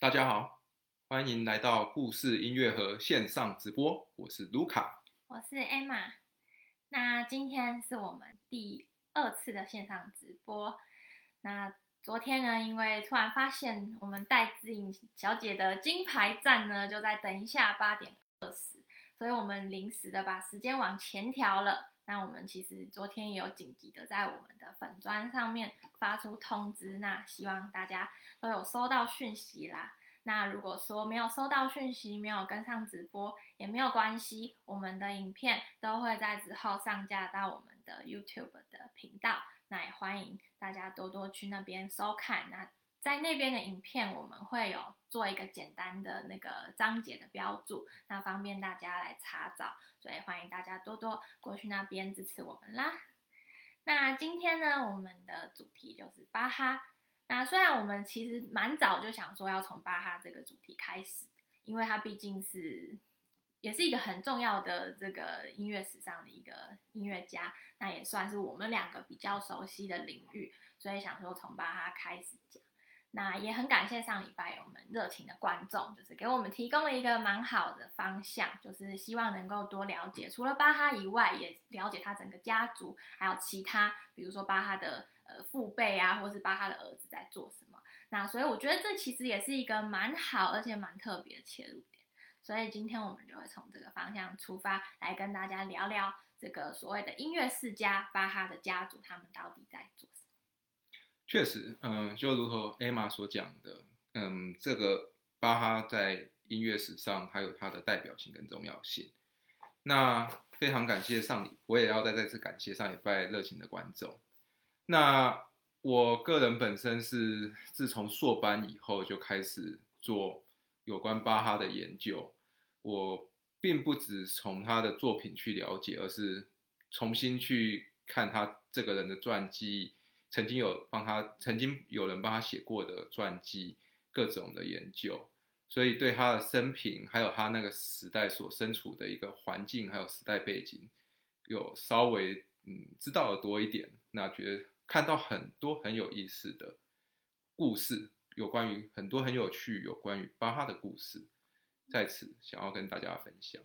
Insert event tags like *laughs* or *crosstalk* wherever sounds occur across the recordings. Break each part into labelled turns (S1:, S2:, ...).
S1: 大家好，欢迎来到故事音乐盒线上直播，我是卢卡，
S2: 我是 Emma。那今天是我们第二次的线上直播。那昨天呢，因为突然发现我们戴志颖小姐的金牌站呢，就在等一下八点二十，所以我们临时的把时间往前调了。那我们其实昨天也有紧急的在我们的粉砖上面发出通知，那希望大家都有收到讯息啦。那如果说没有收到讯息，没有跟上直播也没有关系，我们的影片都会在之后上架到我们的 YouTube 的频道，那也欢迎大家多多去那边收看。那在那边的影片，我们会有做一个简单的那个章节的标注，那方便大家来查找，所以欢迎大家多多过去那边支持我们啦。那今天呢，我们的主题就是巴哈。那虽然我们其实蛮早就想说要从巴哈这个主题开始，因为它毕竟是也是一个很重要的这个音乐史上的一个音乐家，那也算是我们两个比较熟悉的领域，所以想说从巴哈开始讲。那也很感谢上礼拜我们热情的观众，就是给我们提供了一个蛮好的方向，就是希望能够多了解，除了巴哈以外，也了解他整个家族，还有其他，比如说巴哈的呃父辈啊，或是巴哈的儿子在做什么。那所以我觉得这其实也是一个蛮好而且蛮特别的切入点。所以今天我们就会从这个方向出发，来跟大家聊聊这个所谓的音乐世家巴哈的家族，他们到底在做。
S1: 确实，嗯，就如同艾玛所讲的，嗯，这个巴哈在音乐史上还有它的代表性跟重要性。那非常感谢上礼，我也要再再次感谢上礼拜热情的观众。那我个人本身是自从硕班以后就开始做有关巴哈的研究，我并不只从他的作品去了解，而是重新去看他这个人的传记。曾经有帮他，曾经有人帮他写过的传记，各种的研究，所以对他的生平，还有他那个时代所身处的一个环境，还有时代背景，有稍微嗯知道的多一点。那觉得看到很多很有意思的故事，有关于很多很有趣有关于巴哈的故事，在此想要跟大家分享。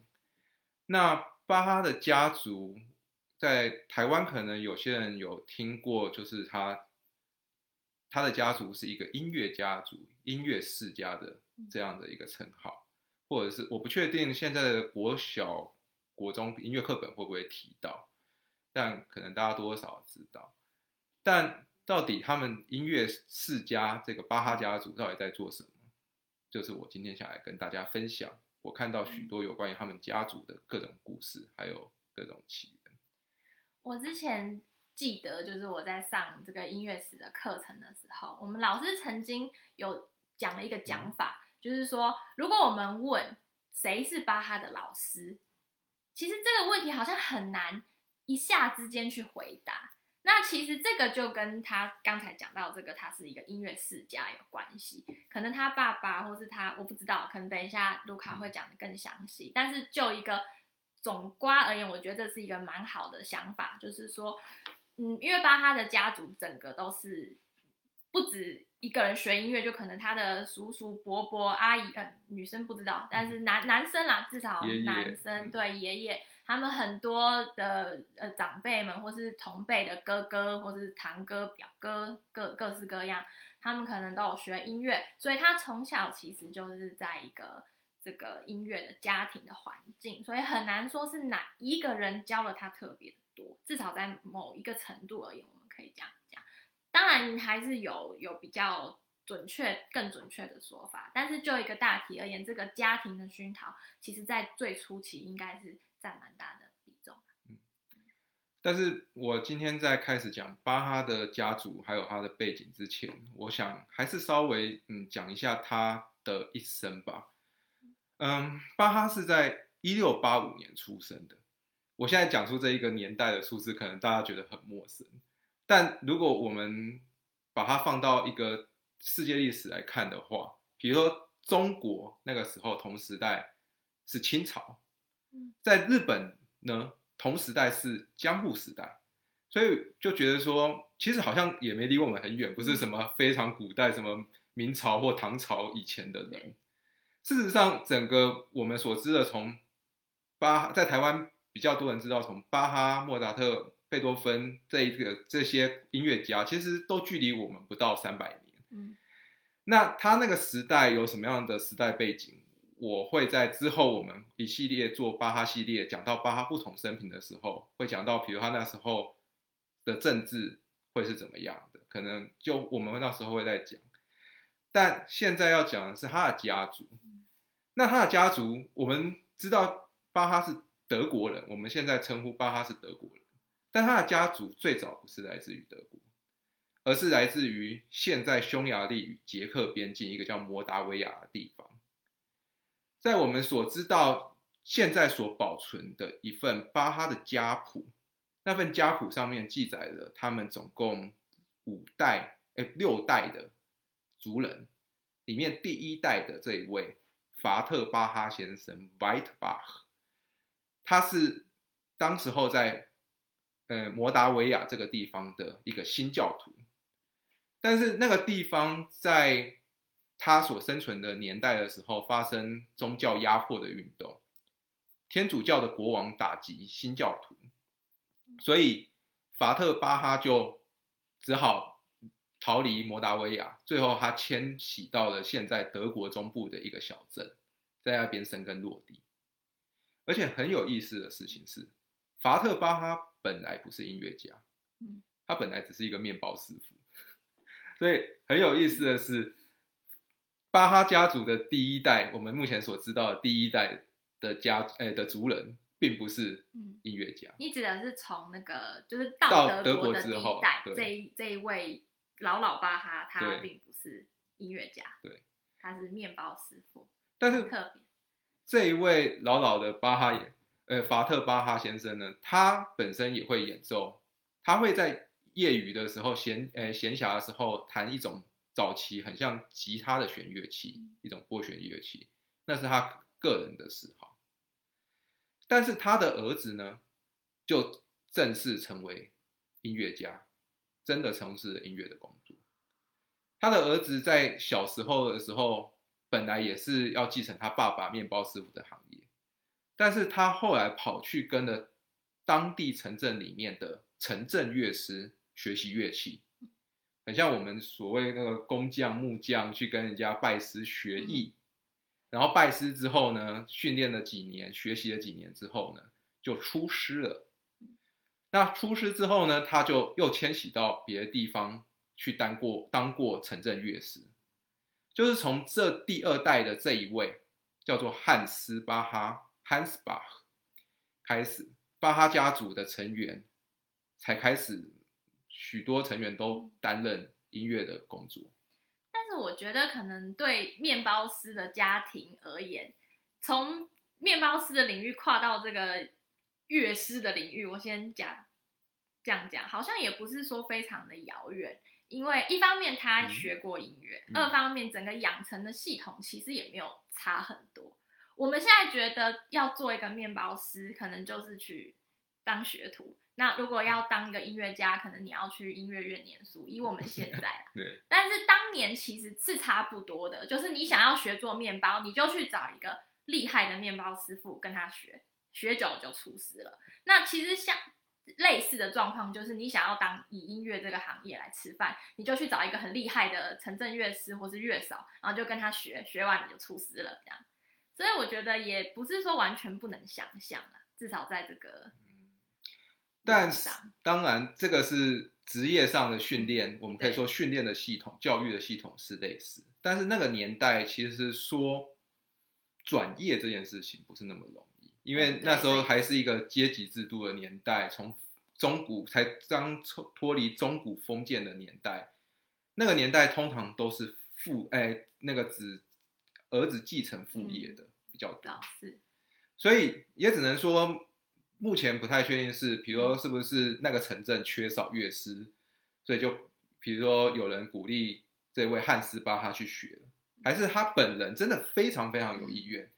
S1: 那巴哈的家族。在台湾，可能有些人有听过，就是他他的家族是一个音乐家族、音乐世家的这样的一个称号，或者是我不确定现在的国小、国中音乐课本会不会提到，但可能大家多少知道。但到底他们音乐世家这个巴哈家族到底在做什么？就是我今天想来跟大家分享，我看到许多有关于他们家族的各种故事，还有各种起源。
S2: 我之前记得，就是我在上这个音乐史的课程的时候，我们老师曾经有讲了一个讲法，就是说，如果我们问谁是巴哈的老师，其实这个问题好像很难一下之间去回答。那其实这个就跟他刚才讲到这个，他是一个音乐世家有关系。可能他爸爸或是他，我不知道，可能等一下卢卡会讲的更详细。但是就一个。总瓜而言，我觉得这是一个蛮好的想法，就是说，嗯，因为巴哈的家族整个都是不止一个人学音乐，就可能他的叔叔、伯伯、阿姨，呃，女生不知道，但是男男生啦，至少男生对爷爷，他们很多的呃长辈们，或是同辈的哥哥，或是堂哥、表哥，各各式各样，他们可能都有学音乐，所以他从小其实就是在一个。这个音乐的家庭的环境，所以很难说是哪一个人教了他特别多，至少在某一个程度而言，我们可以这样讲。当然还是有有比较准确、更准确的说法，但是就一个大体而言，这个家庭的熏陶，其实在最初期应该是占蛮大的比重。
S1: 嗯，但是我今天在开始讲巴哈的家族还有他的背景之前，我想还是稍微嗯讲一下他的一生吧。嗯，巴哈是在一六八五年出生的。我现在讲出这一个年代的数字，可能大家觉得很陌生。但如果我们把它放到一个世界历史来看的话，比如说中国那个时候同时代是清朝，在日本呢同时代是江户时代，所以就觉得说，其实好像也没离我们很远，不是什么非常古代什么。明朝或唐朝以前的人
S2: 对。
S1: 事实上，整个我们所知的从巴在台湾比较多人知道，从巴哈、莫扎特、贝多芬这一个这些音乐家，其实都距离我们不到三百年。
S2: 嗯
S1: 那他那个时代有什么样的时代背景？我会在之后我们一系列做巴哈系列，讲到巴哈不同生平的时候，会讲到，比如他那时候的政治会是怎么样的，可能就我们那时候会再讲。但现在要讲的是他的家族。那他的家族，我们知道巴哈是德国人，我们现在称呼巴哈是德国人，但他的家族最早不是来自于德国。而是来自于现在匈牙利与捷克边境一个叫摩达维亚的地方。在我们所知道现在所保存的一份巴哈的家谱，那份家谱上面记载了他们总共五代，哎，六代的族人，里面第一代的这一位法特巴哈先生 （White Bach），他是当时候在呃摩达维亚这个地方的一个新教徒。但是那个地方在他所生存的年代的时候，发生宗教压迫的运动，天主教的国王打击新教徒，所以法特巴哈就只好逃离摩达维亚，最后他迁徙到了现在德国中部的一个小镇，在那边生根落地。而且很有意思的事情是，法特巴哈本来不是音乐家，
S2: 嗯
S1: 他本来只是一个面包师傅。*laughs* 所以很有意思的是，巴哈家族的第一代，我们目前所知道的第一代的家，呃的族人，并不是
S2: 嗯，
S1: 音乐家。
S2: 你指的是从那个就是
S1: 到
S2: 到
S1: 德国
S2: 国的第
S1: 之后
S2: 一代这一这一位老老巴哈，他并不是音乐家，
S1: 对，
S2: 他是面包师傅，
S1: 但是
S2: 特别。
S1: 这一位老老的巴哈也，呃，法特巴哈先生呢，他本身也会演奏，他会在业余的时候闲，呃，闲暇的时候弹一种早期很像吉他的弦乐器，一种拨弦乐器，那是他个人的嗜好。但是他的儿子呢，就正式成为音乐家，真的从事了音乐的工作。他的儿子在小时候的时候，本来也是要继承他爸爸面包师傅的行业，但是他后来跑去跟了当地城镇里面的城镇乐师学习乐器，很像我们所谓那个工匠、木匠去跟人家拜师学艺，然后拜师之后呢，训练了几年，学习了几年之后呢，就出师了。那出师之后呢，他就又迁徙到别的地方去当过当过城镇乐师，就是从这第二代的这一位叫做汉斯巴哈 （Hans Bach） 开始，巴哈家族的成员才开始，许多成员都担任音乐的工作。
S2: 但是我觉得可能对面包师的家庭而言，从面包师的领域跨到这个乐师的领域，我先讲这样讲，好像也不是说非常的遥远。因为一方面他
S1: 嗯
S2: 学过音乐，
S1: 嗯
S2: 二方面整个养成的系统其实也没有差很多。我们现在觉得要做一个面包师，可能就是去当学徒。那如果要当一个音乐家，可能你要去音乐院念书。以我们现在啊，*laughs*
S1: 对，
S2: 但是当年其实是差不多的，就是你想要学做面包，你就去找一个厉害的面包师傅跟他学，学久了就出师了。那其实像类似的状况，就是你想要当以音乐这个行业来吃饭，你就去找一个很厉害的城镇乐师或是乐嫂，然后就跟他学，学完你就出师了，这样。所以我觉得也不是说完全不能想象啊，至少在这个
S1: 但是当然，这个是职业上的训练，我们可以说训练的系统、教育的系统是类似。但是那个年代其实是说转业这件事情不是那么容易，因为那时候还是一个阶级制度的年代，从中古才刚脱脱离中古封建的年代，那个年代通常都是父哎那个子儿子继承父业的比较多。
S2: 是，
S1: 所以也只能说，目前不太确定是，比如说是不是那个城镇缺少乐师，所以就比如说有人鼓励这位汉斯巴哈去学，还是他本人真的非常非常有意愿，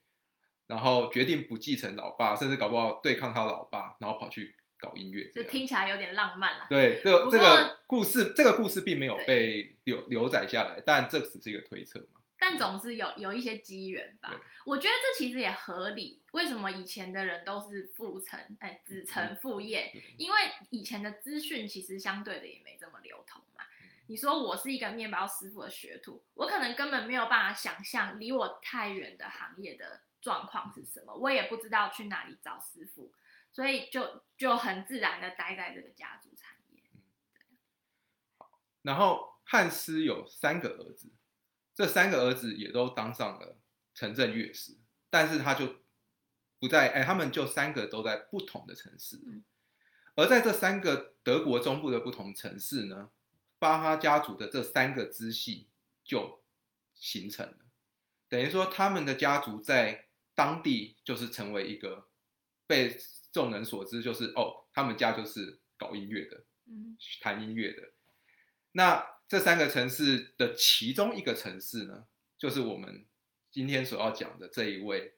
S1: 然后决定不继承老爸，甚至搞不好对抗他老爸，然后跑去搞音乐
S2: 就
S1: 这。
S2: 听起来有点浪漫了。
S1: 对，这这个故事，这个故事并没有被留留载下来，但这只是一个推测嘛。
S2: 但总是有有一些机缘吧。我觉得这其实也合理。为什么以前的人都是父承哎子承父业？因为以前的资讯其实相对的也没这么流通嘛。
S1: 嗯
S2: 你说我是一个面包师傅的学徒，我可能根本没有办法想象离我太远的行业的状况是什么，我也不知道去哪里找师傅，所以就就很自然的待在这个家族产业。
S1: 然后汉斯有三个儿子，这三个儿子也都当上了城镇乐师，但是他就不在，哎，他们就三个都在不同的城市。
S2: 嗯
S1: 而在这三个德国中部的不同城市呢，巴哈家族的这三个支系就形成了，等于说他们的家族在当地就是成为一个被众人所知，就是哦，他们家就是搞音乐的，
S2: 嗯
S1: 弹音乐的。那这三个城市的其中一个城市呢，就是我们今天所要讲的这一位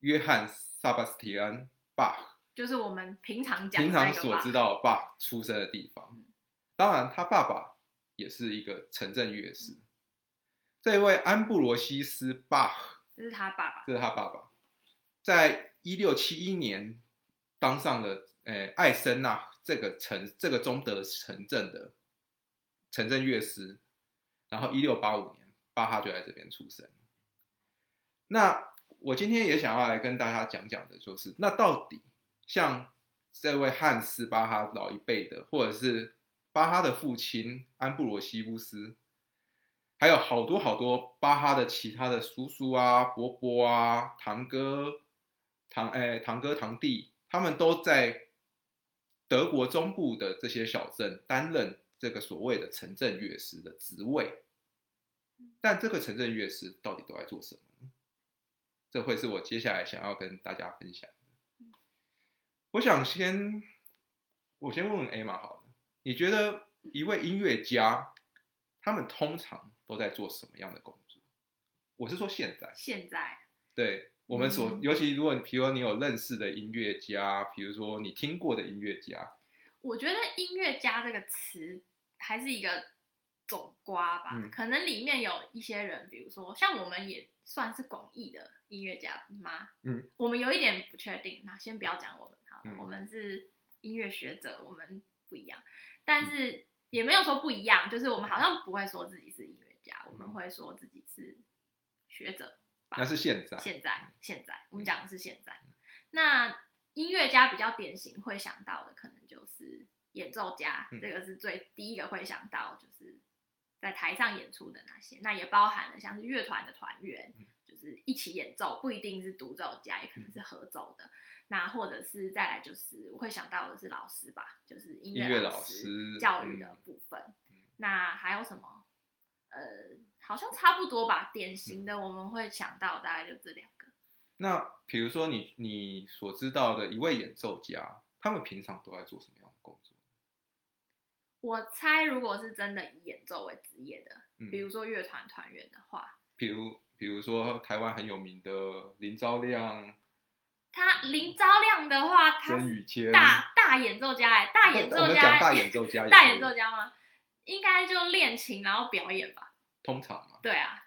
S1: 约翰·萨巴斯提安·巴赫。
S2: 就是我们平常讲
S1: 平常所知
S2: 道，
S1: 道的爸出生的地方
S2: 嗯。
S1: 当然，他爸爸也是一个城镇乐师。这位安布罗西斯·巴赫，
S2: 这是他爸爸。
S1: 这是他爸爸，在一六七一年当上了呃艾森纳这个城这个中德城镇的城镇乐师，然后一六八五年巴哈就在这边出生。那我今天也想要来跟大家讲讲的，就是那到底像这位汉斯巴哈老一辈的，或者是巴哈的父亲安布罗西乌斯，还有好多好多巴哈的其他的叔叔啊、伯伯啊、堂哥、堂哎堂哥堂弟，他们都在德国中部的这些小镇担任这个所谓的城镇乐师的职位。但这个城镇乐师到底都在做什么呢？这会是我接下来想要跟大家分享的。我想先，我先问问 A 玛好了，你觉得一位音乐家，他们通常都在做什么样的工作？我是说现在，
S2: 现在。
S1: 对我们所，
S2: 嗯。
S1: 尤其如果你，比如说你有认识的音乐家，比如说你听过的音乐家，
S2: 我觉得音乐家这个词还是一个总瓜吧，
S1: 嗯。
S2: 可能里面有一些人，比如说像我们也算是广义的音乐家吗？
S1: 嗯，
S2: 我们有一点不确定，那先不要讲我们哈，
S1: 嗯。
S2: 我们是音乐学者，我们不一样，但是也没有说不一样，就是我们好像不会说自己是音乐家，我们会说自己是学者。
S1: 那是现在，
S2: 现在，现在我们讲的是现在。那音乐家比较典型会想到的，可能就是演奏家，
S1: 嗯
S2: 这个是最第一个会想到，就是在台上演出的那些。那也包含了像是乐团的团员
S1: 嗯，
S2: 就是一起演奏，不一定是独奏家，也可能是合奏的。那或者是再来就是我会想到的是老师吧，就是音
S1: 音乐老
S2: 老师
S1: 师
S2: 教育的
S1: 嗯
S2: 部分。
S1: 嗯
S2: 那还有什么？呃，好像差不多吧。典型的我们会想到大概就这两个。
S1: 那比如说你你所知道的一位演奏家，他们平常都在做什么样的工作？
S2: 我猜，如果是真的以演奏为职业的，
S1: 嗯
S2: 比如说乐团团员的话，
S1: 比如比如说台湾很有名的林昭亮、
S2: 他林昭亮的话，他是
S1: 曾宇谦，
S2: 大大演奏家哎，大演奏家
S1: 大演奏家
S2: 大演奏家吗？应该就练琴然后表演吧。
S1: 通常嘛，
S2: 对啊，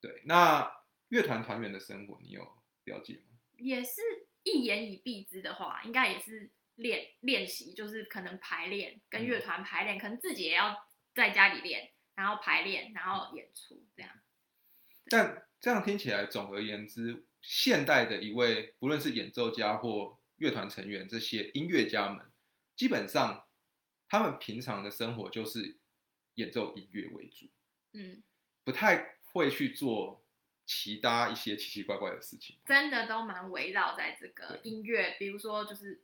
S1: 对。那乐团团员的生活你有了解吗？
S2: 也是一言以蔽之的话，应该也是练练习，就是可能排练跟
S1: 嗯
S2: 乐团排练，可能自己也要在家里练，然后排练，然后演出这样。
S1: 但这样听起来，总而言之，现代的一位不论是演奏家或乐团成员，这些音乐家们，基本上他们平常的生活就是演奏音乐为主，
S2: 嗯，
S1: 不太会去做其他一些奇奇怪怪的事情。
S2: 真的都蛮围绕在这个音乐，比如说就是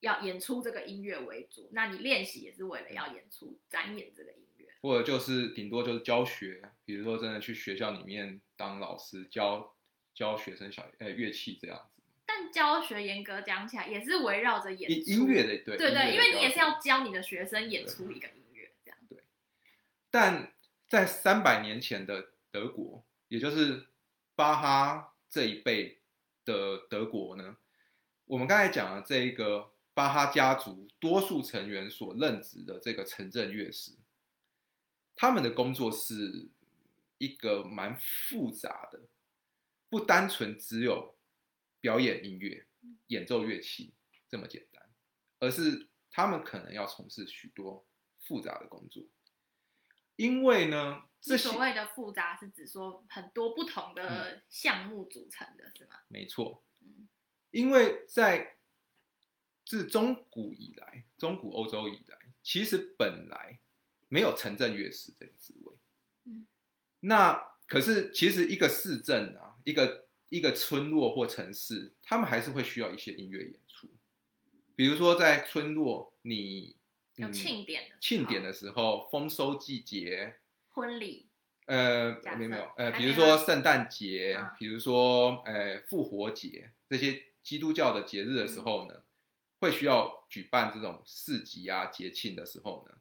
S2: 要演出这个音乐为主，那你练习也是为了要演出展演这个音乐。
S1: 或者就是顶多就是教学，比如说真的去学校里面当老师教教学生小呃乐器这样子，
S2: 但教学严格讲起来也是围绕着演出
S1: 音音乐的对
S2: 对对，因为你也是要教你的学生演出一个音乐这样。
S1: 对但在三百年前的德国，也就是巴哈这一辈的德国呢，我们刚才讲的这一个巴哈家族多数成员所任职的这个城镇乐师，他们的工作是一个蛮复杂的，不单纯只有表演音乐、演奏乐器这么简单，而是他们可能要从事许多复杂的工作。因为呢，这
S2: 所谓的复杂是指说很多不同的项目组成的，是吗？
S1: 没错，
S2: 嗯
S1: 因为在自中古以来，中古欧洲以来，其实本来没有城镇乐师这个职位。
S2: 嗯，
S1: 那可是其实一个市政啊，一个一个村落或城市，他们还是会需要一些音乐演出。比如说在村落，你
S2: 有
S1: 嗯
S2: 庆典的
S1: 庆典的时候，丰收季节，
S2: 婚礼，
S1: 呃没有没有，呃，比如说圣诞节
S2: 嗯，
S1: 比如说呃复活节这些基督教的节日的时候呢，会需要举办这种市集啊节庆的时候呢，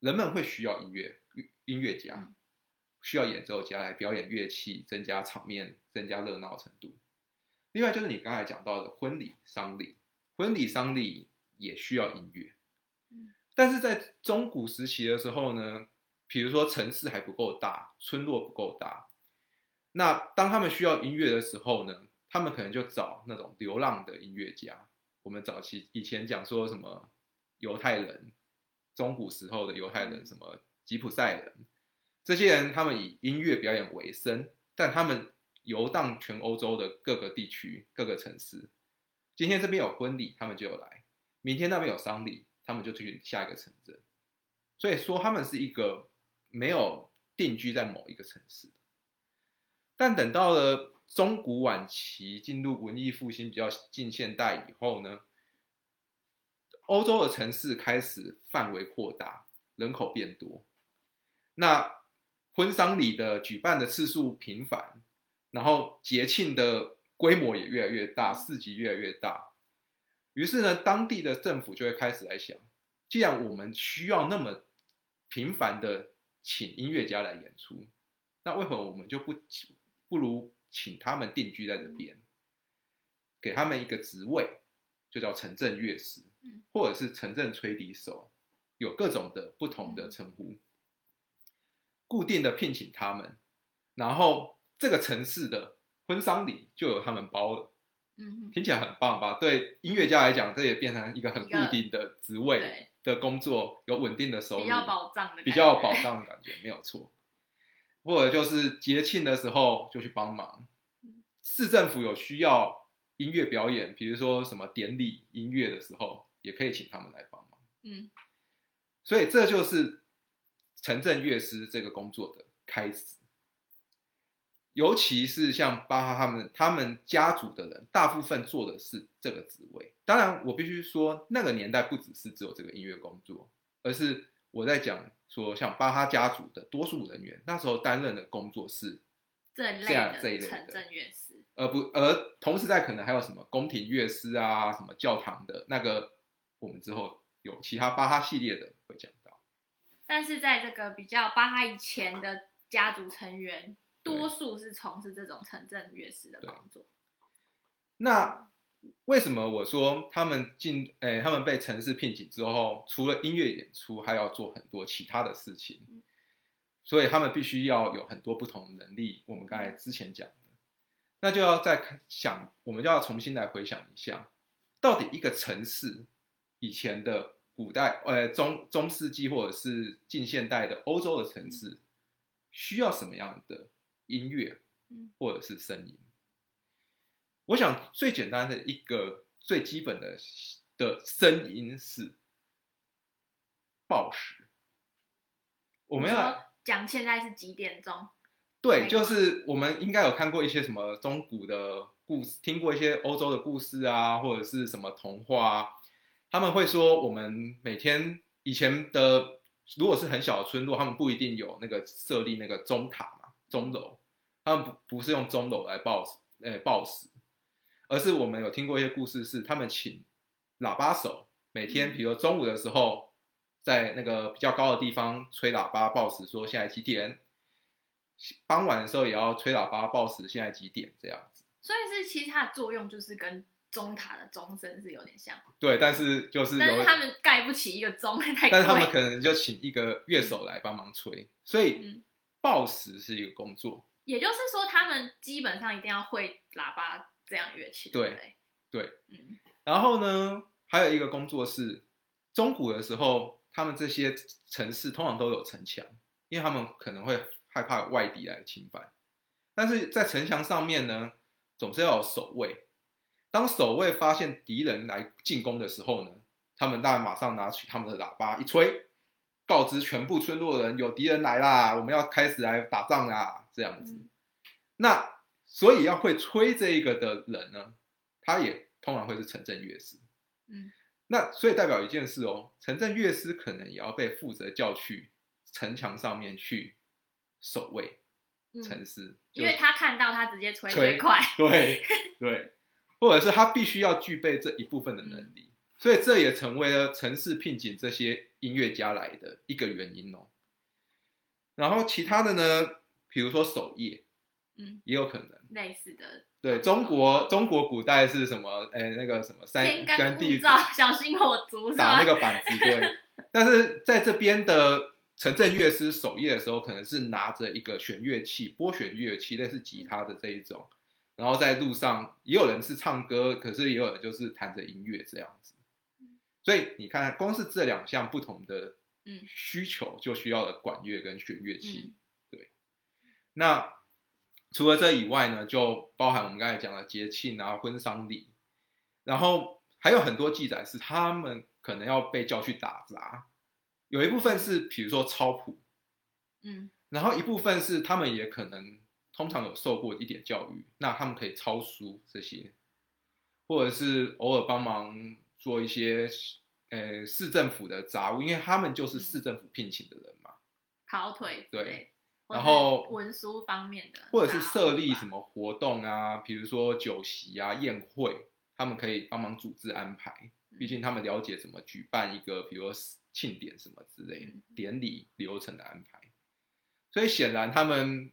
S1: 人们会需要音乐音乐家
S2: 嗯，
S1: 需要演奏家来表演乐器，增加场面，增加热闹程度。另外就是你刚才讲到的婚礼、丧礼，婚礼、丧礼也需要音乐。
S2: 嗯
S1: 但是在中古时期的时候呢，比如说城市还不够大，村落不够大，那当他们需要音乐的时候呢，他们可能就找那种流浪的音乐家。我们早期以前讲说什么犹太人，中古时候的犹太人，什么吉普赛人，这些人他们以音乐表演为生，但他们游荡全欧洲的各个地区、各个城市。今天这边有婚礼，他们就有来；明天那边有丧礼，他们就去下一个城镇。所以说，他们是一个没有定居在某一个城市的。但等到了中古晚期，进入文艺复兴比较近现代以后呢，欧洲的城市开始范围扩大，人口变多，那婚丧礼的举办的次数频繁，然后节庆的规模也越来越大，市集越来越大。于是呢，当地的政府就会开始来想，既然我们需要那么频繁的请音乐家来演出，那为何我们就不不如请他们定居在这边，给他们一个职位，就叫城镇乐师
S2: 嗯，
S1: 或者是城镇吹笛手，有各种的不同的称呼，固定的聘请他们，然后这个城市的婚丧礼就由他们包了。
S2: 嗯哼，
S1: 听起来很棒吧？对音乐家来讲，这也变成一个很固定的职位，的工作，有稳定的收入，
S2: 比较保障的感觉，
S1: 比较有保障的感觉，没有错。或者就是节庆的时候就去帮忙
S2: 嗯，
S1: 市政府有需要音乐表演，比如说什么典礼音乐的时候，也可以请他们来帮忙。
S2: 嗯
S1: 所以这就是城镇乐师这个工作的开始。尤其是像巴哈他们他们家族的人，大部分做的是这个职位。当然，我必须说，那个年代不只是只有这个音乐工作，而是我在讲说，像巴哈家族的多数人员那时候担任的工作是，
S2: 这
S1: 样这一类
S2: 城镇乐师，
S1: 而不而同时在可能还有什么宫廷乐师啊，什么教堂的那个，我们之后有其他巴哈系列的会讲到。
S2: 但是在这个比较巴哈以前的家族成员，多数是从事这种城镇乐师的工作。
S1: 那为什么我说他们进，诶、他们被城市聘请之后，除了音乐演出，还要做很多其他的事情，所以他们必须要有很多不同的能力。我们刚才之前讲的，那就要再想，我们就要重新来回想一下，到底一个城市以前的古代，呃，中中世纪或者是近现代的欧洲的城市，需要什么样的音乐
S2: 嗯
S1: 或者是声音？我想最简单的一个最基本的的声音是报时。我们要
S2: 讲现在是几点钟？
S1: 对，就是我们应该有看过一些什么中古的故事，听过一些欧洲的故事啊，或者是什么童话啊。他们会说，我们每天以前的如果是很小的村落，他们不一定有那个设立那个钟塔嘛，钟楼，他们不不是用钟楼来报时，呃，报时，而是我们有听过一些故事，是他们请喇叭手，每天比如中午的时候，在那个比较高的地方吹喇叭报时，说现在几点。傍晚的时候也要吹喇叭报时，现在几点这样子。
S2: 所以是其实它的作用就是跟钟塔的钟声是有点像，
S1: 对，但是就是有
S2: 但是他们盖不起一个钟，太。
S1: 但是他们可能就请一个乐手来帮忙吹，所以
S2: 嗯，
S1: 报时是一个工作。
S2: 也就是说，他们基本上一定要会喇叭这样乐器，
S1: 对？
S2: 对，嗯
S1: 然后呢，还有一个工作是中古的时候，他们这些城市通常都有城墙，因为他们可能会害怕外敌来侵犯。但是在城墙上面呢，总是要有守卫。当守卫发现敌人来进攻的时候呢，他们当然马上拿起他们的喇叭一吹，告知全部村落人有敌人来啦，我们要开始来打仗啦，这样子。
S2: 嗯
S1: 那所以要会吹这一个的人呢，他也通常会是城镇乐师。
S2: 嗯，
S1: 那所以代表一件事哦，城镇乐师可能也要被负责叫去城墙上面去守卫
S2: 嗯
S1: 城市，
S2: 因为他看到他直接吹
S1: 吹
S2: 最快，
S1: 对对，或者是他必须要具备这一部分的能力，所以这也成为了城市聘请这些音乐家来的一个原因哦。然后其他的呢，比如说守夜，
S2: 嗯，
S1: 也有可能。
S2: 类似的
S1: 对中国，中国古代是什么？哎，那个什么三
S2: 天干
S1: 地
S2: 物燥，*laughs* 小心火烛？
S1: 打那个板子，对。*laughs* 但是在这边的城镇乐师守夜的时候，可能是拿着一个弦乐器，拨弦乐器，类似吉他的这一种，然后在路上也有人是唱歌，可是也有人就是弹着音乐这样子。所以你看，光是这两项不同的
S2: 嗯
S1: 需求，就需要了管乐跟弦乐器。
S2: 嗯
S1: 那除了这以外呢，就包含我们刚才讲的节庆啊、婚丧礼，然后还有很多记载是他们可能要被叫去打杂，有一部分是比如说抄谱，
S2: 嗯
S1: 然后一部分是他们也可能通常有受过一点教育，那他们可以抄书这些，或者是偶尔帮忙做一些呃市政府的杂务，因为他们就是市政府聘请的人嘛。
S2: 跑腿之
S1: 对然后
S2: 文书方面的，
S1: 或者是设立什
S2: 么，
S1: 活动啊，比如说酒席啊、宴会，他们可以帮忙组织安排。毕竟他们了解怎么举办一个，比如说庆典什么之类的
S2: 嗯
S1: 典礼流程的安排。所以显然他们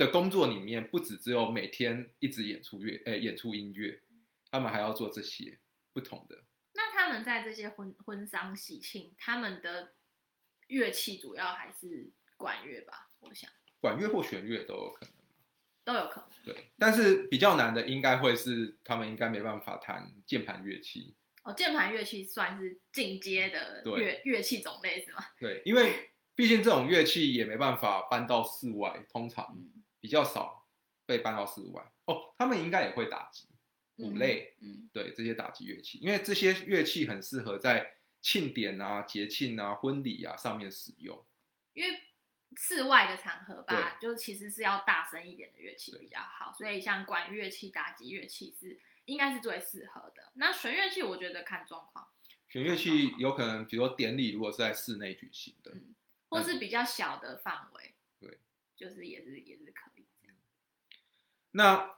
S1: 的工作里面不只只有每天一直演出乐，呃，演出音乐，他们还要做这些不同的。
S2: 那他们在这些婚婚丧喜庆，他们的乐器主要还是管乐吧？我想
S1: 管乐或弦乐都有可能。
S2: 都有可能。
S1: 对，但是比较难的应该会是他们应该没办法弹键盘乐器。
S2: 哦，键盘乐器算是进阶的乐乐器种类是吗？
S1: 对，因为毕竟这种乐器也没办法搬到室外，通常
S2: 嗯，
S1: 比较少被搬到室外。哦，他们应该也会打击鼓类，
S2: 嗯，
S1: 对这些打击乐器，因为这些乐器很适合在庆典啊、节庆啊、婚礼啊上面使用。
S2: 因为室外的场合吧，就其实是要大声一点的乐器比较好，所以像管乐器、打击乐器是应该是最适合的。那弦乐器我觉得看状况，
S1: 弦乐器有可能，比如说典礼如果是在室内举行的，
S2: 嗯或是比较小的范围，
S1: 对，
S2: 就是也是也是可。
S1: 那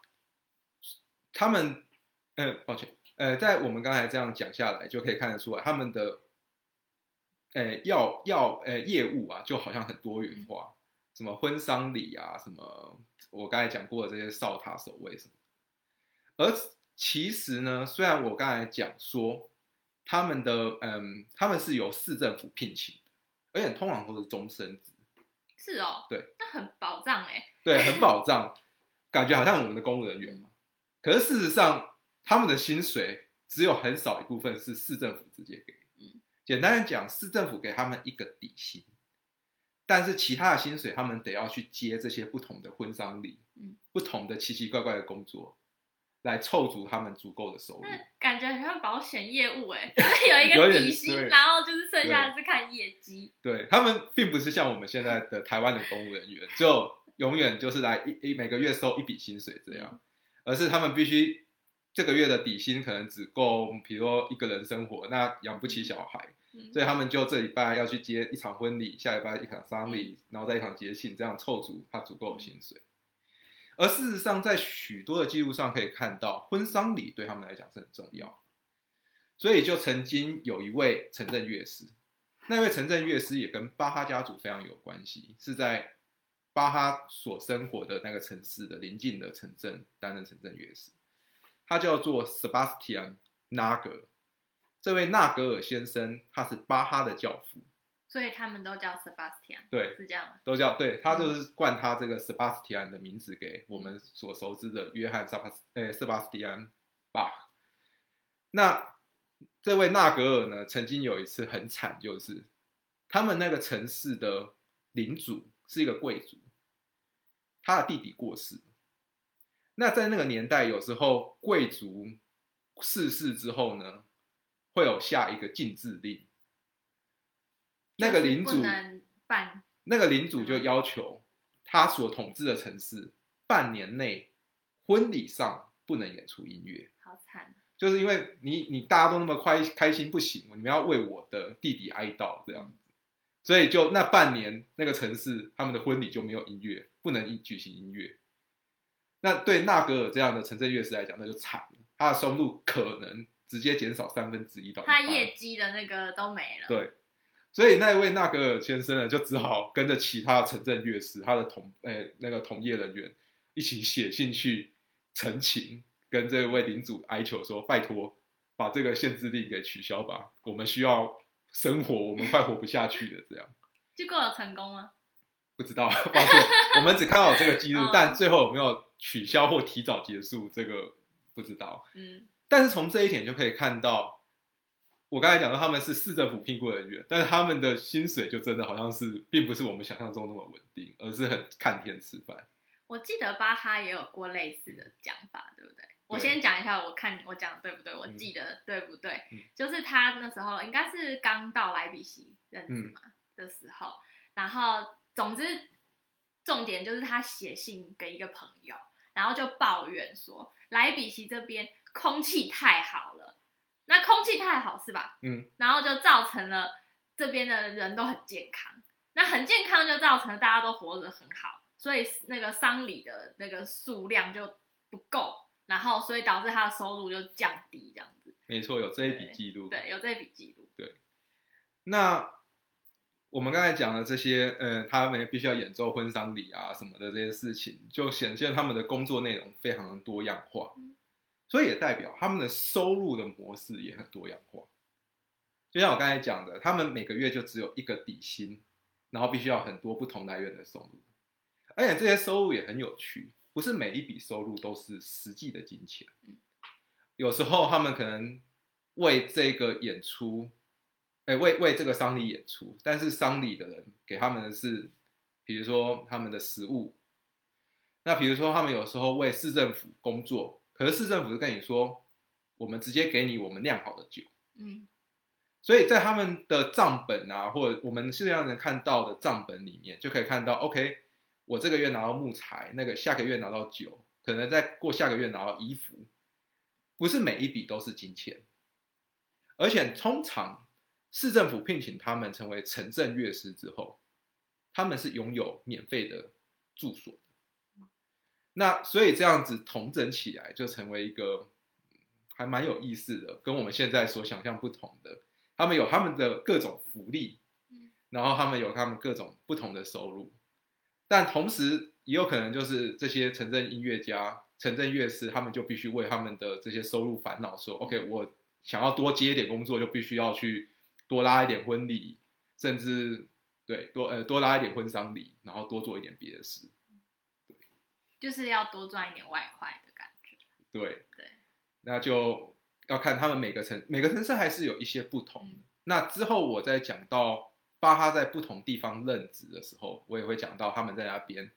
S1: 他们，呃，抱歉，呃，在我们刚才这样讲下来，就可以看得出来，他们的，呃，要要呃业务啊，就好像很多元化，什么婚丧礼啊，什么我刚才讲过的这些哨塔守卫什么，而其实呢，虽然我刚才讲说他们的，嗯，他们是由市政府聘请的，而且通常都是终身制。
S2: 是哦，
S1: 对，
S2: 那很保障哎、
S1: 对，很保障，感觉好像我们的公务人员嘛。可是事实上，他们的薪水只有很少一部分是市政府直接给。
S2: 嗯
S1: 简单的讲，市政府给他们一个底薪，但是其他的薪水他们得要去接这些不同的婚丧礼，
S2: 嗯
S1: 不同的奇奇怪怪的工作，来凑足他们足够的收入。
S2: 感觉很像保险业务哎、*laughs* 就是有一个底薪，然后就是剩下的是看业绩。
S1: 对他们并不是像我们现在的台湾的公务人员，就永远就是来一一每个月收一笔薪水这样，而是他们必须这个月的底薪可能只够，比如说一个人生活，那养不起小孩，
S2: 嗯。
S1: 所以他们就这礼拜要去接一场婚礼，下礼拜一场丧礼，然后再一场节庆，这样凑足他足够的薪水。而事实上，在许多的记录上可以看到，婚丧礼对他们来讲是很重要。所以就曾经有一位城镇乐师，那位城镇乐师也跟巴哈家族非常有关系，是在巴哈所生活的那个城市的邻近的城镇担任城镇乐师。他叫做 Sebastian 纳格。这位纳格尔先生，他是巴哈的教父，
S2: 所以他们都叫 Sebastian，
S1: 对，
S2: 是这样吗？
S1: 都叫对他就是冠他这个 Sebastian 的名字给我们所熟知的约翰·萨巴斯，呃，Sebastian Bach。那这位纳格尔呢，曾经有一次很惨，就是他们那个城市的领主是一个贵族，他的弟弟过世。那在那个年代，有时候贵族逝世之后呢，会有下一个禁制令。那个领主那个领主就要求他所统治的城市半年内婚礼上不能演出音乐，
S2: 好惨。
S1: 就是因为你你大家都那么快开心不行，你们要为我的弟弟哀悼这样子，所以就那半年那个城市他们的婚礼就没有音乐，不能举行音乐。那对纳格尔这样的城镇乐师来讲，那就惨了，他的收入可能直接减少三分之一到。
S2: 他业绩的那个都没了。
S1: 对，所以那位纳格尔先生呢，就只好跟着其他城镇乐师，他的同诶、那个同业人员一起写信去陈情，跟这位领主哀求说：“拜托，把这个限制令给取消吧，我们需要生活，我们快活不下去了。”这样
S2: 结果有成功吗？
S1: 不知道，*laughs* 抱歉，我们只看到有这个记录 *laughs*
S2: 哦，
S1: 但最后有没有取消或提早结束，这个不知道。
S2: 嗯，
S1: 但是从这一点就可以看到，我刚才讲到他们是市政府聘雇人员，但是他们的薪水就真的好像是并不是我们想象中那么稳定，而是很看天吃饭。
S2: 我记得巴哈也有过类似的讲法，对不对？我先讲一下，我看我讲的对不对？我
S1: 嗯
S2: 记得对不对？
S1: 嗯
S2: 就是他那时候应该是刚到莱比锡任职嘛、的时候，然后总之重点就是他写信给一个朋友，然后就抱怨说莱比锡这边空气太好了，那空气太好是吧？
S1: 嗯，
S2: 然后就造成了这边的人都很健康，那很健康就造成了大家都活得很好，所以那个丧礼的那个数量就不够，然后所以导致他的收入就降低这样子。
S1: 没错，有这一笔记录。
S2: 对，有这笔记录。
S1: 对那我们刚才讲的这些，呃，他们必须要演奏婚丧礼啊什么的这些事情，就显现他们的工作内容非常的多样化
S2: 嗯，
S1: 所以也代表他们的收入的模式也很多样化。就像我刚才讲的，他们每个月就只有一个底薪，然后必须要很多不同来源的收入，而且这些收入也很有趣，不是每一笔收入都是实际的金钱，有时候他们可能为这个演出。哎，为为这个丧礼演出，但是丧礼的人给他们的是，比如说他们的食物，那比如说他们有时候为市政府工作，可是市政府是跟你说，我们直接给你我们酿好的酒，
S2: 嗯。
S1: 所以在他们的账本啊，或者我们现在能看到的账本里面，就可以看到，OK，我这个月拿到木材，那个下个月拿到酒，可能再过下个月拿到衣服，不是每一笔都是金钱，而且通常市政府聘请他们成为城镇乐师之后，他们是拥有免费的住所的。那所以这样子统整起来，就成为一个嗯还蛮有意思的，跟我们现在所想象不同的。他们有他们的各种福利
S2: 嗯，
S1: 然后他们有他们各种不同的收入，但同时也有可能就是这些城镇音乐家、城镇乐师，他们就必须为他们的这些收入烦恼，说：“OK，我想要多接一点工作，就必须要去多拉一点婚礼，甚至对多呃多拉一点婚丧礼，然后多做一点别的事。
S2: 就是要多赚一点外快的感觉。
S1: 对
S2: 对，
S1: 那就要看他们每个城每个城市还是有一些不同的。那之后我再讲到巴哈在不同地方任职的时候，我也会讲到他们在那边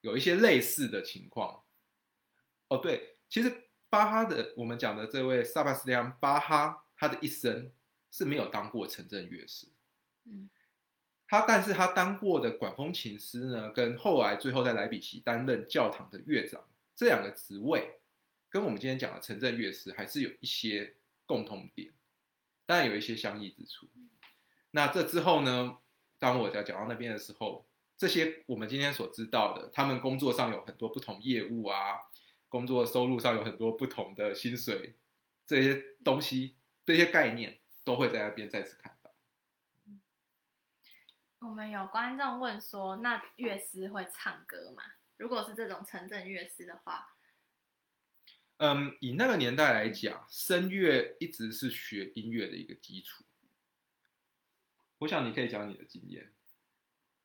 S1: 有一些类似的情况。哦，对，其实巴哈的我们讲的这位萨巴斯蒂安巴哈，他的一生是没有当过城镇乐师。
S2: 嗯
S1: 他但是他当过的管风琴师呢，跟后来最后在莱比锡担任教堂的乐长这两个职位，跟我们今天讲的城镇乐师还是有一些共同点，当然有一些相异之处。那这之后呢，当我在讲到那边的时候，这些我们今天所知道的，他们工作上有很多不同业务啊，工作收入上有很多不同的薪水，这些东西、这些概念都会在那边再次看到。
S2: 我们有观众问说，那乐师会唱歌吗？如果是这种城镇乐师的话，
S1: 嗯，以那个年代来讲，声乐一直是学音乐的一个基础。我想你可以讲你的经验，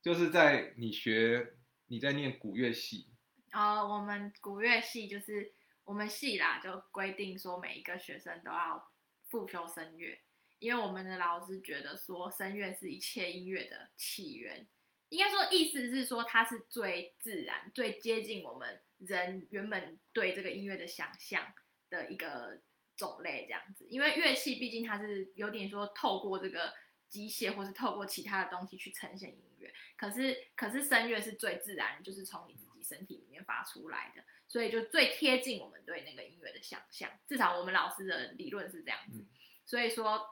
S1: 就是在你学你在念古乐系，
S2: 哦，我们古乐系就是我们系啦，就规定说每一个学生都要复修声乐，因为我们的老师觉得说声乐是一切音乐的起源，应该说意思是说它是最自然、最接近我们人原本对这个音乐的想象的一个种类这样子。因为乐器毕竟它是有点说透过这个机械或是透过其他的东西去呈现音乐，可是可是声乐是最自然，就是从你自己身体里面发出来的，所以就最贴近我们对那个音乐的想象。至少我们老师的理论是这样子，
S1: 嗯
S2: 所以说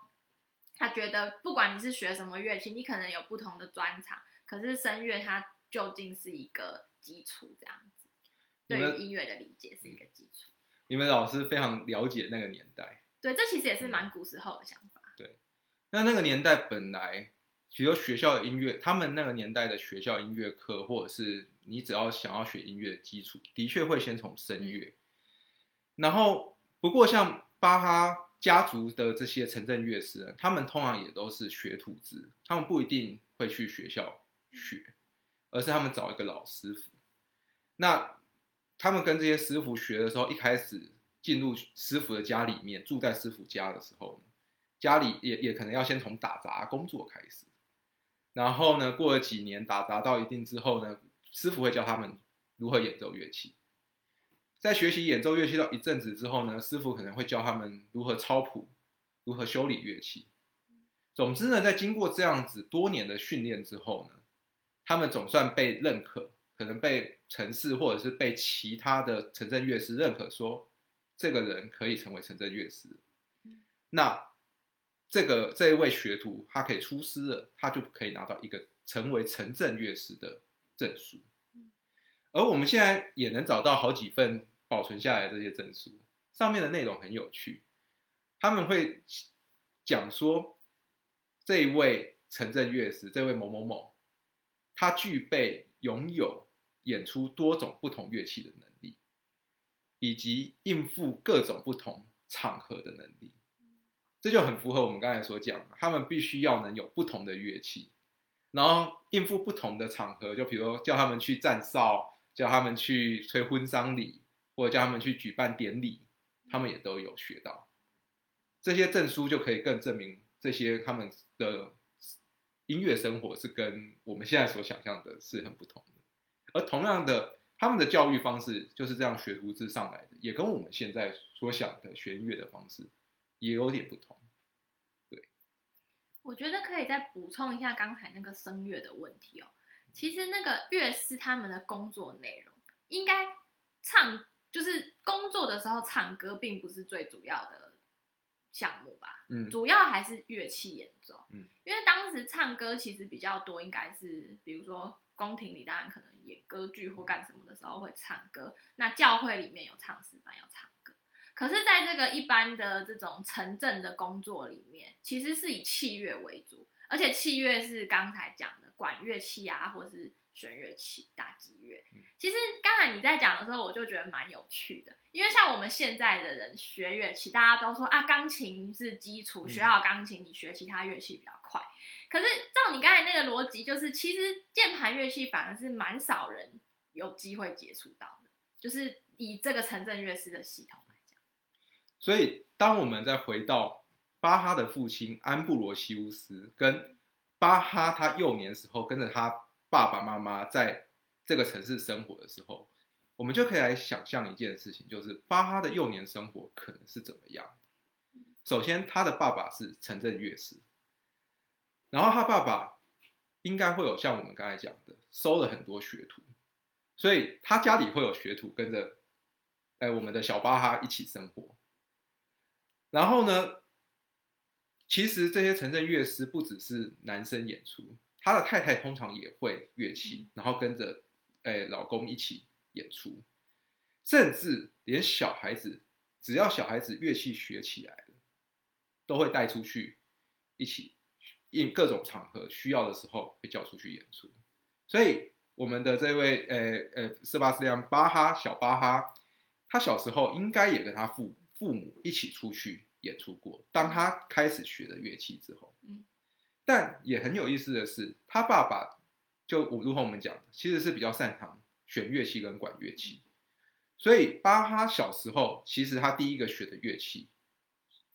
S2: 他觉得不管你是学什么乐器，你可能有不同的专长，可是声乐它究竟是一个基础，这样子对于音乐的理解是一个基础。
S1: 你们老师非常了解那个年代。
S2: 对，这其实也是蛮古时候的想法。
S1: 那那个年代本来，比如学校的音乐，他们那个年代的学校音乐课，或者是你只要想要学音乐的基础，的确会先从声乐。然后，不过像巴哈家族的这些城镇乐师，他们通常也都是学徒制，他们不一定会去学校学，而是他们找一个老师傅。那他们跟这些师傅学的时候，一开始进入师傅的家里面，住在师傅家的时候，家里也也可能要先从打杂工作开始，然后呢，过了几年打杂到一定之后呢，师傅会教他们如何演奏乐器。在学习演奏乐器到一阵子之后呢，师傅可能会教他们如何抄谱，如何修理乐器。总之呢，在经过这样子多年的训练之后呢，他们总算被认可，可能被城市或者是被其他的城镇乐师认可说，这个人可以成为城镇乐师。那这个这一位学徒，他可以出师了，他就可以拿到一个成为城镇乐师的证书。而我们现在也能找到好几份保存下来的这些证书，上面的内容很有趣，他们会讲说，这一位城镇乐师，这位某某某，他具备拥有演出多种不同乐器的能力，以及应付各种不同场合的能力。这就很符合我们刚才所讲，他们必须要能有不同的乐器，然后应付不同的场合，就比如叫他们去站哨，叫他们去吹婚丧礼，或者叫他们去举办典礼，他们也都有学到。这些证书就可以更证明这些他们的音乐生活是跟我们现在所想象的是很不同的。而同样的，他们的教育方式就是这样学徒制上来的，也跟我们现在所想的学音乐的方式也有点不同。
S2: 对我觉得可以再补充一下刚才那个声乐的问题哦。其实那个乐师他们的工作内容，应该唱就是工作的时候唱歌，并不是最主要的项目吧？
S1: 嗯
S2: 主要还是乐器演奏。
S1: 嗯，
S2: 因为当时唱歌其实比较多，应该是比如说宫廷里当然可能演歌剧或干什么的时候会唱歌，那教会里面有唱诗班要唱歌。可是，在这个一般的这种城镇的工作里面，其实是以器乐为主，而且器乐是刚才讲的管乐器啊，或是弦乐器、打击乐。其实刚才你在讲的时候，我就觉得蛮有趣的，因为像我们现在的人学乐器，大家都说啊，钢琴是基础，
S1: 嗯
S2: 学好钢琴，你学其他乐器比较快。可是照你刚才那个逻辑，就是其实键盘乐器反而是蛮少人有机会接触到的，就是以这个城镇乐师的系统。
S1: 所以，当我们再回到巴哈的父亲安布罗西乌斯跟巴哈他幼年时候跟着他爸爸妈妈在这个城市生活的时候，我们就可以来想象一件事情，就是巴哈的幼年生活可能是怎么样。首先，他的爸爸是城镇乐师，然后他爸爸应该会有像我们刚才讲的，收了很多学徒，所以他家里会有学徒跟着，哎，我们的小巴哈一起生活。然后呢，其实这些城镇乐师不只是男生演出，他的太太通常也会乐器，然后跟着诶老公一起演出，甚至连小孩子，只要小孩子乐器学起来了，都会带出去一起应各种场合需要的时候被叫出去演出。所以我们的这位呃呃斯巴斯蒂安巴哈小巴哈，他小时候应该也跟他父父母一起出去演出过。当他开始学了乐器之后，
S2: 嗯，
S1: 但也很有意思的是，他爸爸就如同我们讲的，其实是比较擅长选乐器跟管乐器，所以巴哈小时候其实他第一个学的乐器，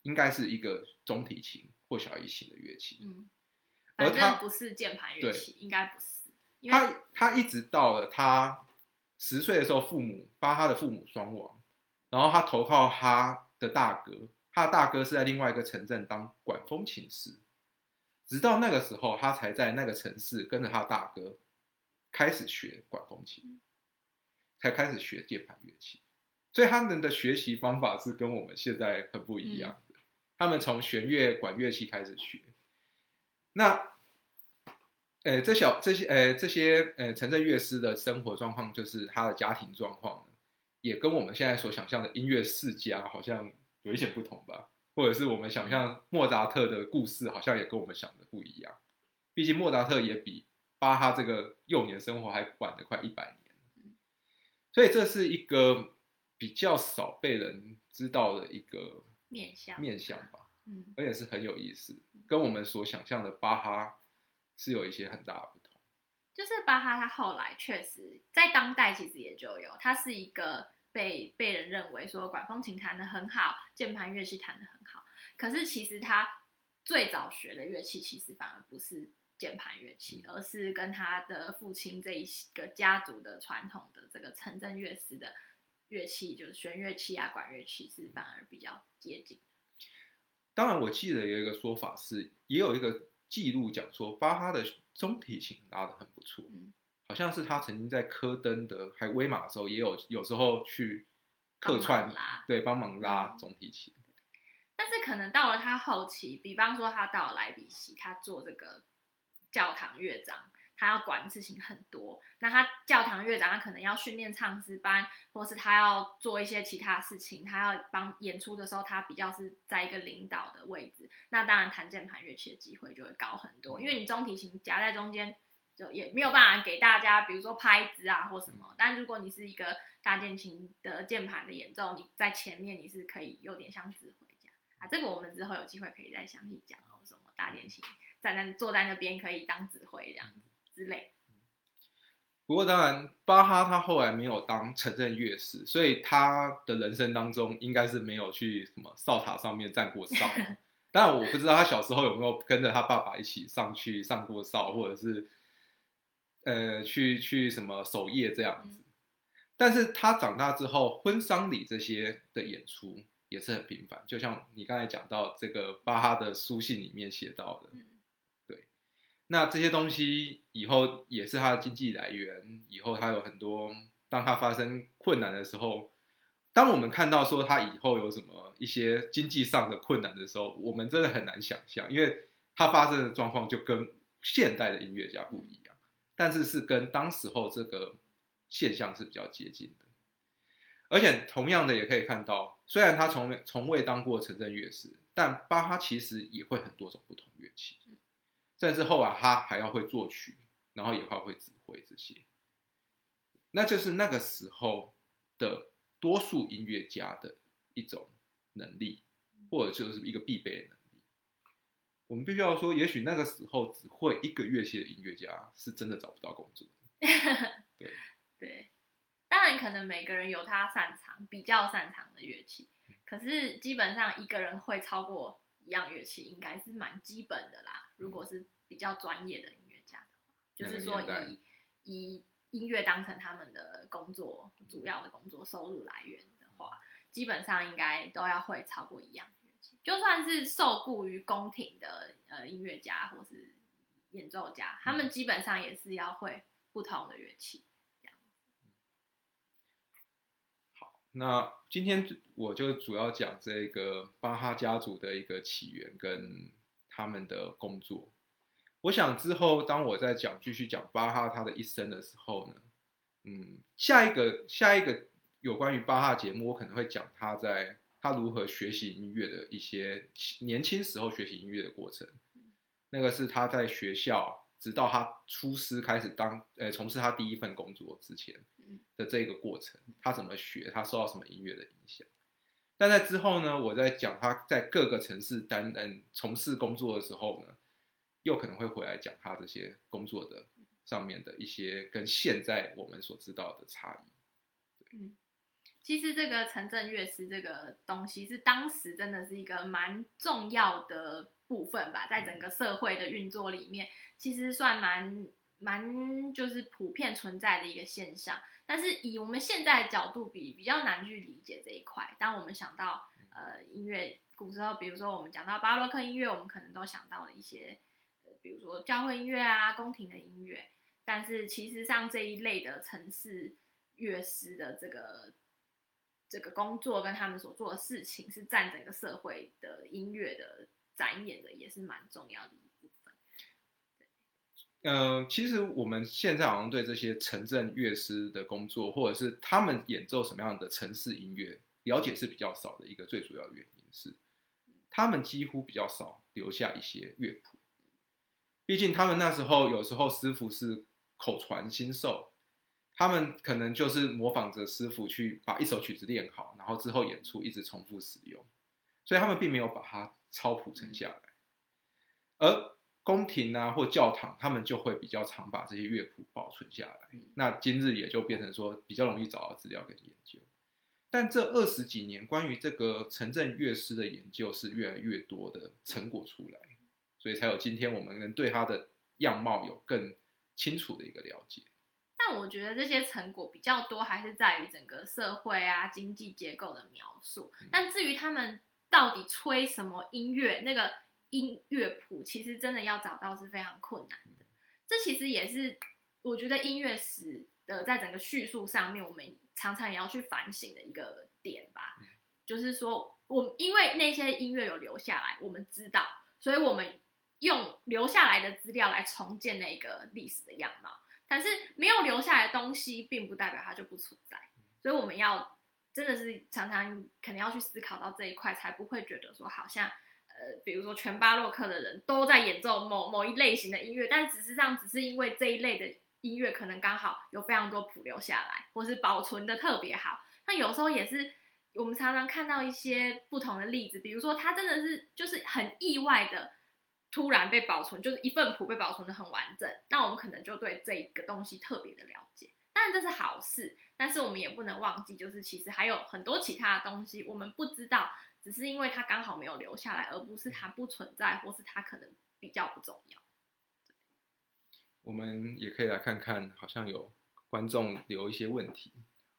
S1: 应该是一个中提琴或小提琴的乐器。
S2: 嗯，
S1: 而他
S2: 不是键盘乐器，应该不是，
S1: 他他一直到了他十岁的时候，父母巴哈的父母双亡，然后他投靠他的大哥，他的大哥是在另外一个城镇当管风琴师，直到那个时候，他才在那个城市跟着他大哥开始学管风琴，才开始学键盘乐器，所以他们的学习方法是跟我们现在很不一样的，他们从弦乐管乐器开始学，那。呃，这小这些呃这些呃城镇乐师的生活状况，就是他的家庭状况，也跟我们现在所想象的音乐世家好像有一些不同吧，或者是我们想象莫扎特的故事，好像也跟我们想的不一样。毕竟莫扎特也比巴哈这个幼年生活还晚了快一百年，所以这是一个比较少被人知道的一个
S2: 面相
S1: 面向吧，
S2: 嗯
S1: 而且是很有意思，跟我们所想象的巴哈是有一些很大的不同。
S2: 就是巴哈他后来确实在当代其实也就有，他是一个被被人认为说管风琴弹得很好，键盘乐器弹得很好，可是其实他最早学的乐器其实反而不是键盘乐器，而是跟他的父亲这一个家族的传统的这个城镇乐师的乐器，就是弦乐器啊、管乐器是反而比较接近。
S1: 当然，我记得有一个说法是，也有一个记录讲说，巴哈的中提琴拉的很不错，
S2: 嗯
S1: 好像是他曾经在科登的还威马的时候，也有有时候去客串对，帮忙拉
S2: 嗯
S1: 中提琴。
S2: 但是可能到了他后期，比方说他到了莱比锡，他做这个教堂乐长，他要管的事情很多。那他教堂乐长，他可能要训练唱诗班，或是他要做一些其他事情，他要帮演出的时候，他比较是在一个领导的位置。那当然弹键盘乐器的机会就会高很多，因为你中提琴夹在中间，就也没有办法给大家，比如说拍子啊或什么。但如果你是一个大键琴的键盘的演奏，你在前面你是可以有点像指挥家啊。这个我们之后有机会可以再详细讲哦，什么大键琴站在坐在那边可以当指挥这样之类。
S1: 不过当然，巴哈他后来没有当承认乐师，所以他的人生当中应该是没有去什么哨塔上面站过哨。当然，我不知道他小时候有没有跟着他爸爸一起上去上过哨，或者是呃去去什么守夜这样子。但是他长大之后，婚丧礼这些的演出也是很频繁，就像你刚才讲到这个巴哈的书信里面写到的。那这些东西以后也是他的经济来源。以后他有很多，当他发生困难的时候，当我们看到说他以后有什么一些经济上的困难的时候，我们真的很难想象，因为他发生的状况就跟现代的音乐家不一样，但是是跟当时候这个现象是比较接近的。而且同样的也可以看到，虽然他从从未当过城镇乐师，但巴哈其实也会很多种不同乐器。甚至后来他还要会作曲，然后也还会指挥这些，那就是那个时候的多数音乐家的一种能力，或者就是一个必备的能力。我们必须要说，也许那个时候只会一个乐器的音乐家是真的找不到工作。*laughs* 对
S2: 对，当然可能每个人有他擅长、比较擅长的乐器，可是基本上一个人会超过一样乐器，应该是蛮基本的啦。如果是比较专业的音乐家的话，就是说以以音乐当成他们的工作主要的工作收入来源的话，基本上应该都要会超过一样乐器。就算是受雇于宫廷的呃音乐家或是演奏家，他们基本上也是要会不同的乐器。
S1: 那今天我就主要讲这个巴哈家族的一个起源跟他们的工作。我想之后当我在讲继续讲巴哈他的一生的时候呢，嗯，下一个下一个有关于巴哈节目，我可能会讲他在他如何学习音乐的一些年轻时候学习音乐的过程。那个是他在学校，直到他出师开始当呃从事他第一份工作之前，
S2: 嗯
S1: 的这个过程，他怎么学，他受到什么音乐的影响。但在之后呢，我在讲他在各个城市担任从事工作的时候呢，又可能会回来讲他这些工作的上面的一些跟现在我们所知道的差异。
S2: 其实这个城镇乐师这个东西是当时真的是一个蛮重要的部分吧，在整个社会的运作里面，其实算蛮蛮就是普遍存在的一个现象。但是以我们现在的角度比比较难去理解这一块。当我们想到呃音乐，古时候比如说我们讲到巴洛克音乐，我们可能都想到了一些，呃比如说教会音乐啊、宫廷的音乐。但是其实像这一类的城市乐师的这个这个工作跟他们所做的事情，是占整个社会的音乐的展演的，也是蛮重要的
S1: 嗯、其实我们现在好像对这些城镇乐师的工作，或者是他们演奏什么样的城市音乐，了解是比较少的一个最主要的原因是，他们几乎比较少留下一些乐谱。毕竟他们那时候有时候师傅是口传心授，他们可能就是模仿着师傅去把一首曲子练好，然后之后演出一直重复使用，所以他们并没有把它抄谱成下来。而宫廷啊或教堂，他们就会比较常把这些乐谱保存下来。那今日也就变成说比较容易找到资料跟研究。但这二十几年，关于这个城镇乐师的研究是越来越多的成果出来，所以才有今天我们能对它的样貌有更清楚的一个了解。
S2: 但我觉得这些成果比较多，还是在于整个社会啊、经济结构的描述。但至于他们到底吹什么音乐，那个音乐谱，其实真的要找到是非常困难的。这其实也是我觉得音乐史的在整个叙述上面，我们常常也要去反省的一个点吧。就是说，我因为那些音乐有留下来，我们知道，所以我们用留下来的资料来重建那个历史的样貌。但是没有留下来的东西，并不代表它就不存在。所以我们要真的是常常可能要去思考到这一块，才不会觉得说好像呃，比如说全巴洛克的人都在演奏某某一类型的音乐，但事实上只是因为这一类的音乐可能刚好有非常多谱留下来，或是保存的特别好。那有时候也是我们常常看到一些不同的例子，比如说它真的是就是很意外的。突然被保存，就是一份谱被保存的很完整，那我们可能就对这个东西特别的了解。当然这是好事，但是我们也不能忘记，就是其实还有很多其他的东西我们不知道，只是因为它刚好没有留下来，而不是它不存在，或是它可能比较不重要。
S1: 我们也可以来看看，好像有观众留一些问题。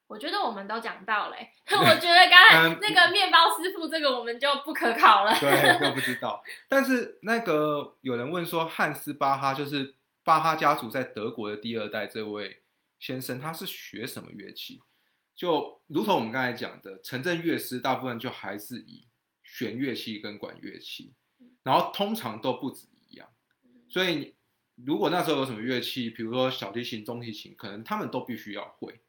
S2: 我觉得我们都讲到嘞、欸，*laughs* 我觉得刚才
S1: 嗯
S2: 那个面包师傅这个我们就不可考了。
S1: 对，都不知道。但是那个有人问说，汉斯巴哈就是巴哈家族在德国的第二代这位先生，他是学什么乐器？就如同我们刚才讲的，城镇乐师大部分就还是以弦乐器跟管乐器，然后通常都不止一样。所以如果那时候有什么乐器，比如说小提琴、中提琴，可能他们都必须要会。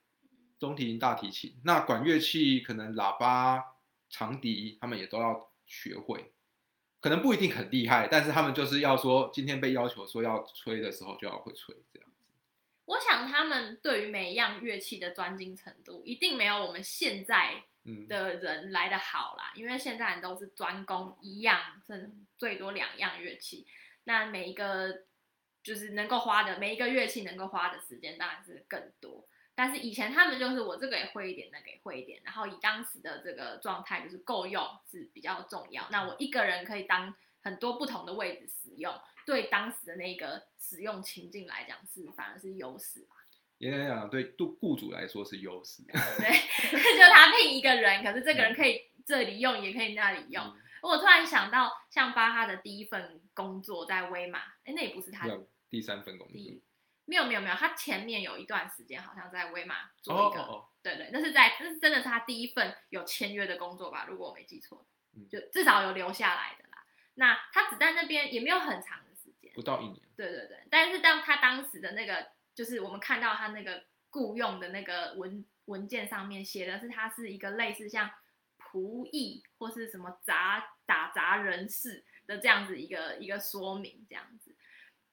S1: 中提琴、大提琴，那管乐器可能喇叭、长笛，他们也都要学会，可能不一定很厉害，但是他们就是要说，今天被要求说要吹的时候就要会吹，这样子。
S2: 我想他们对于每一样乐器的专精程度，一定没有我们现在
S1: 嗯，
S2: 的人来的好啦，因为现在人都是专攻一样，甚至最多两样乐器。那每一个就是能够花的每一个乐器能够花的时间当然是更多。但是以前他们就是我这个也会一点，那个也会一点，然后以当时的这个状态就是够用是比较重要。那我一个人可以当很多不同的位置使用，对当时的那个使用情境来讲是反而是优势吧。
S1: 也来讲对雇雇主来说是优势。*laughs*
S2: 对，*laughs* 就他聘一个人，可是这个人可以这里用，也可以那里用。
S1: 嗯
S2: 我突然想到，像巴哈的第一份工作在威马，哎，那也不是他的
S1: 第三份工作，
S2: 没有没有没有，他前面有一段时间好像在威马
S1: 哦
S2: 做一个，
S1: 哦
S2: 对对，那是在那是真的是他第一份有签约的工作吧，如果我没记错，
S1: 嗯
S2: 就至少有留下来的啦。那他只在那边也没有很长的时间，
S1: 不到一年，
S2: 对对对，但是当他当时的那个，就是我们看到他那个雇佣的那个文文件上面写的是，他是一个类似像仆役或是什么杂打杂人士的这样子一个一个说明这样子。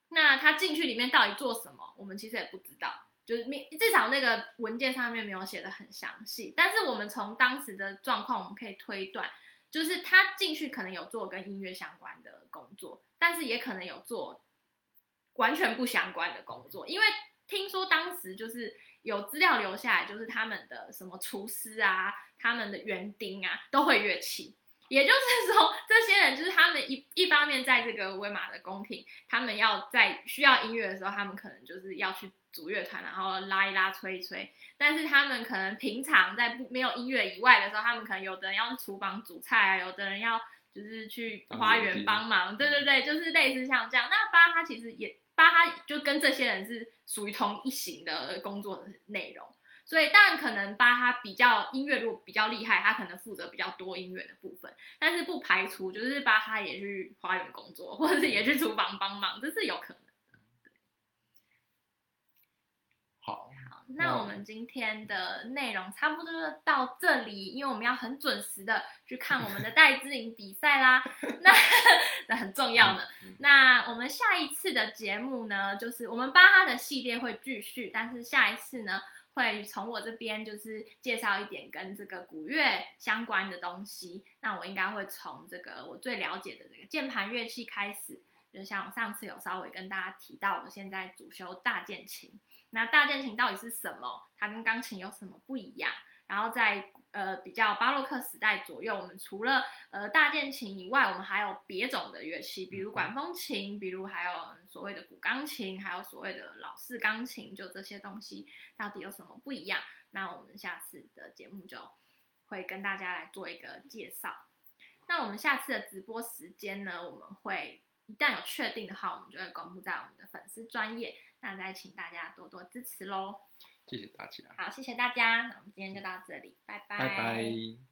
S2: 那他进去里面到底做什么，我们其实也不知道。就是没至少那个文件上面没有写的很详细，但是我们从当时的状况，我们可以推断，就是他进去可能有做跟音乐相关的工作，但是也可能有做完全不相关的工作，因为听说当时就是有资料留下来，就是他们的什么厨师啊，他们的园丁啊都会乐器。也就是说，这些人就是他们一一方面在这个威马的宫廷，他们要在需要音乐的时候，他们可能就是要去组乐团，然后拉一拉、吹一吹。但是他们可能平常在不没有音乐以外的时候，他们可能有的人要厨房煮菜啊，有的人要就是去花园帮忙。对对对，就是类似像这样。那巴哈其实也巴哈就跟这些人是属于同一型的工作的内容。所以当然可能巴哈比较音乐如果比较厉害，他可能负责比较多音乐的部分，但是不排除就是巴哈也去花园工作，或者是也去厨房帮忙，这是有可能的。
S1: 好，
S2: 好，那我们今天的内容差不多就到这里，因为我们要很准时的去看我们的戴资颖比赛啦，*laughs* 那 *laughs* 那很重要呢。那我们下一次的节目呢，就是我们巴哈的系列会继续，但是下一次呢。会从我这边就是介绍一点跟这个古乐相关的东西。那我应该会从这个我最了解的这个键盘乐器开始，就像我上次有稍微跟大家提到，我现在主修大键琴。那大键琴到底是什么？它跟钢琴有什么不一样？然后在呃比较巴洛克时代左右，我们除了呃大键琴以外，我们还有别种的乐器，比如管风琴，比如还有所谓的古钢琴，还有所谓的老式钢琴，就这些东西到底有什么不一样？那我们下次的节目就会跟大家来做一个介绍。那我们下次的直播时间呢，我们会一旦有确定的话，我们就会公布在我们的粉丝专业，那再请大家多多支持喽。
S1: 谢谢大家。
S2: 好，谢谢大家。那我们今天就到这里，拜拜。
S1: 拜拜。